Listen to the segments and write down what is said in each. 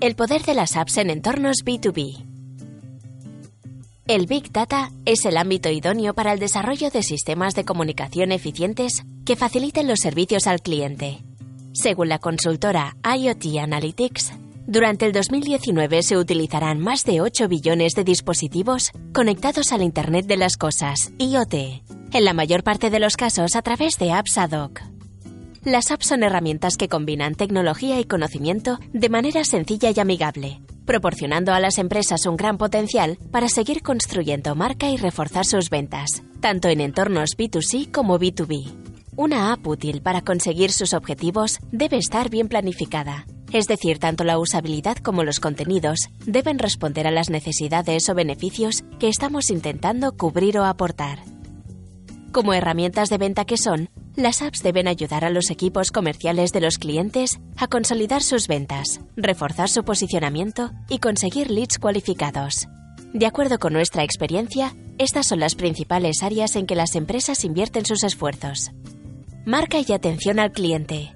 El poder de las apps en entornos B2B. El Big Data es el ámbito idóneo para el desarrollo de sistemas de comunicación eficientes que faciliten los servicios al cliente. Según la consultora IoT Analytics, durante el 2019 se utilizarán más de 8 billones de dispositivos conectados al Internet de las Cosas, IoT, en la mayor parte de los casos a través de apps ad hoc. Las apps son herramientas que combinan tecnología y conocimiento de manera sencilla y amigable, proporcionando a las empresas un gran potencial para seguir construyendo marca y reforzar sus ventas, tanto en entornos B2C como B2B. Una app útil para conseguir sus objetivos debe estar bien planificada, es decir, tanto la usabilidad como los contenidos deben responder a las necesidades o beneficios que estamos intentando cubrir o aportar. Como herramientas de venta que son, las apps deben ayudar a los equipos comerciales de los clientes a consolidar sus ventas, reforzar su posicionamiento y conseguir leads cualificados. De acuerdo con nuestra experiencia, estas son las principales áreas en que las empresas invierten sus esfuerzos. Marca y atención al cliente.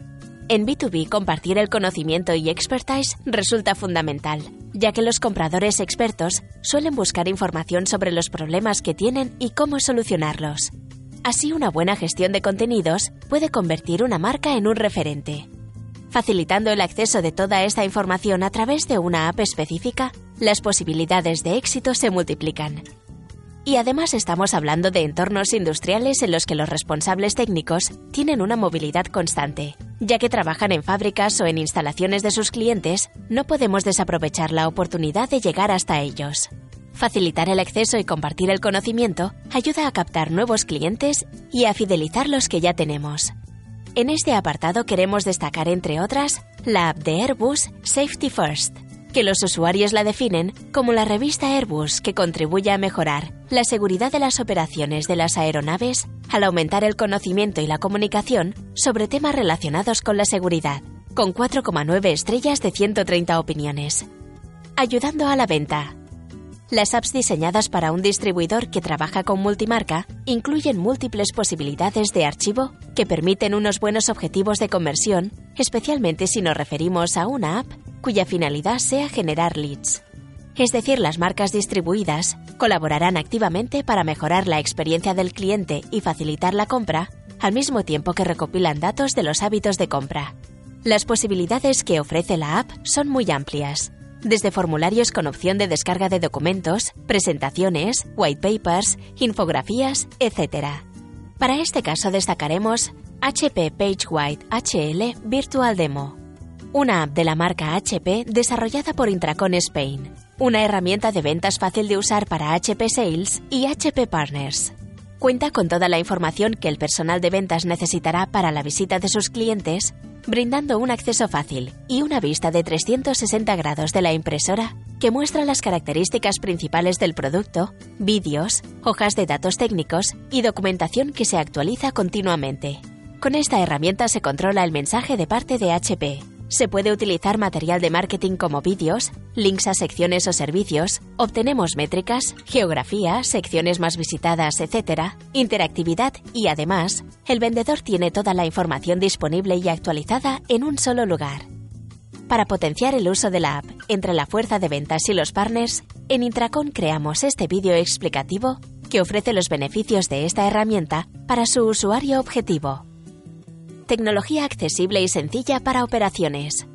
En B2B compartir el conocimiento y expertise resulta fundamental, ya que los compradores expertos suelen buscar información sobre los problemas que tienen y cómo solucionarlos. Así una buena gestión de contenidos puede convertir una marca en un referente. Facilitando el acceso de toda esta información a través de una app específica, las posibilidades de éxito se multiplican. Y además estamos hablando de entornos industriales en los que los responsables técnicos tienen una movilidad constante. Ya que trabajan en fábricas o en instalaciones de sus clientes, no podemos desaprovechar la oportunidad de llegar hasta ellos. Facilitar el acceso y compartir el conocimiento ayuda a captar nuevos clientes y a fidelizar los que ya tenemos. En este apartado queremos destacar, entre otras, la app de Airbus Safety First, que los usuarios la definen como la revista Airbus que contribuye a mejorar la seguridad de las operaciones de las aeronaves al aumentar el conocimiento y la comunicación sobre temas relacionados con la seguridad, con 4,9 estrellas de 130 opiniones. Ayudando a la venta, las apps diseñadas para un distribuidor que trabaja con multimarca incluyen múltiples posibilidades de archivo que permiten unos buenos objetivos de conversión, especialmente si nos referimos a una app cuya finalidad sea generar leads. Es decir, las marcas distribuidas colaborarán activamente para mejorar la experiencia del cliente y facilitar la compra, al mismo tiempo que recopilan datos de los hábitos de compra. Las posibilidades que ofrece la app son muy amplias desde formularios con opción de descarga de documentos, presentaciones, white papers, infografías, etc. Para este caso destacaremos HP PageWhite HL Virtual Demo, una app de la marca HP desarrollada por Intracon Spain, una herramienta de ventas fácil de usar para HP Sales y HP Partners. Cuenta con toda la información que el personal de ventas necesitará para la visita de sus clientes brindando un acceso fácil y una vista de 360 grados de la impresora que muestra las características principales del producto, vídeos, hojas de datos técnicos y documentación que se actualiza continuamente. Con esta herramienta se controla el mensaje de parte de HP, se puede utilizar material de marketing como vídeos, links a secciones o servicios, obtenemos métricas, geografía, secciones más visitadas, etc., interactividad y además, el vendedor tiene toda la información disponible y actualizada en un solo lugar. Para potenciar el uso de la app entre la fuerza de ventas y los partners, en Intracon creamos este vídeo explicativo que ofrece los beneficios de esta herramienta para su usuario objetivo. Tecnología accesible y sencilla para operaciones.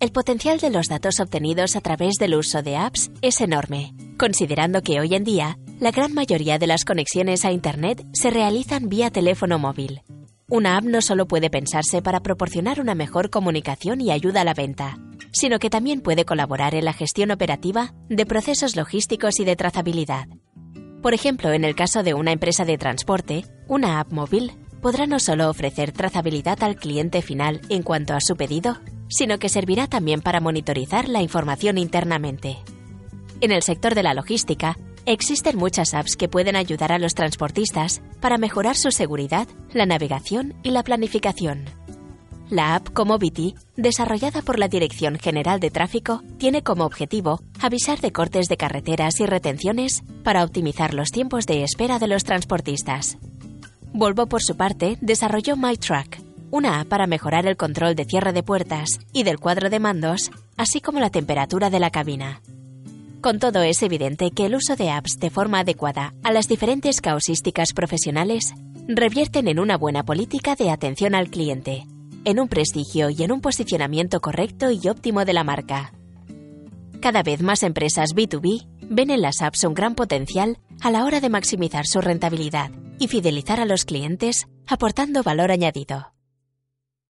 El potencial de los datos obtenidos a través del uso de apps es enorme, considerando que hoy en día la gran mayoría de las conexiones a Internet se realizan vía teléfono móvil. Una app no solo puede pensarse para proporcionar una mejor comunicación y ayuda a la venta, sino que también puede colaborar en la gestión operativa de procesos logísticos y de trazabilidad. Por ejemplo, en el caso de una empresa de transporte, una app móvil podrá no solo ofrecer trazabilidad al cliente final en cuanto a su pedido, sino que servirá también para monitorizar la información internamente. En el sector de la logística, existen muchas apps que pueden ayudar a los transportistas para mejorar su seguridad, la navegación y la planificación. La app Comobity, desarrollada por la Dirección General de Tráfico, tiene como objetivo avisar de cortes de carreteras y retenciones para optimizar los tiempos de espera de los transportistas. Volvo, por su parte, desarrolló MyTrack, una app para mejorar el control de cierre de puertas y del cuadro de mandos, así como la temperatura de la cabina. Con todo es evidente que el uso de apps de forma adecuada a las diferentes causísticas profesionales revierten en una buena política de atención al cliente, en un prestigio y en un posicionamiento correcto y óptimo de la marca. Cada vez más empresas B2B ven en las apps un gran potencial a la hora de maximizar su rentabilidad y fidelizar a los clientes, aportando valor añadido.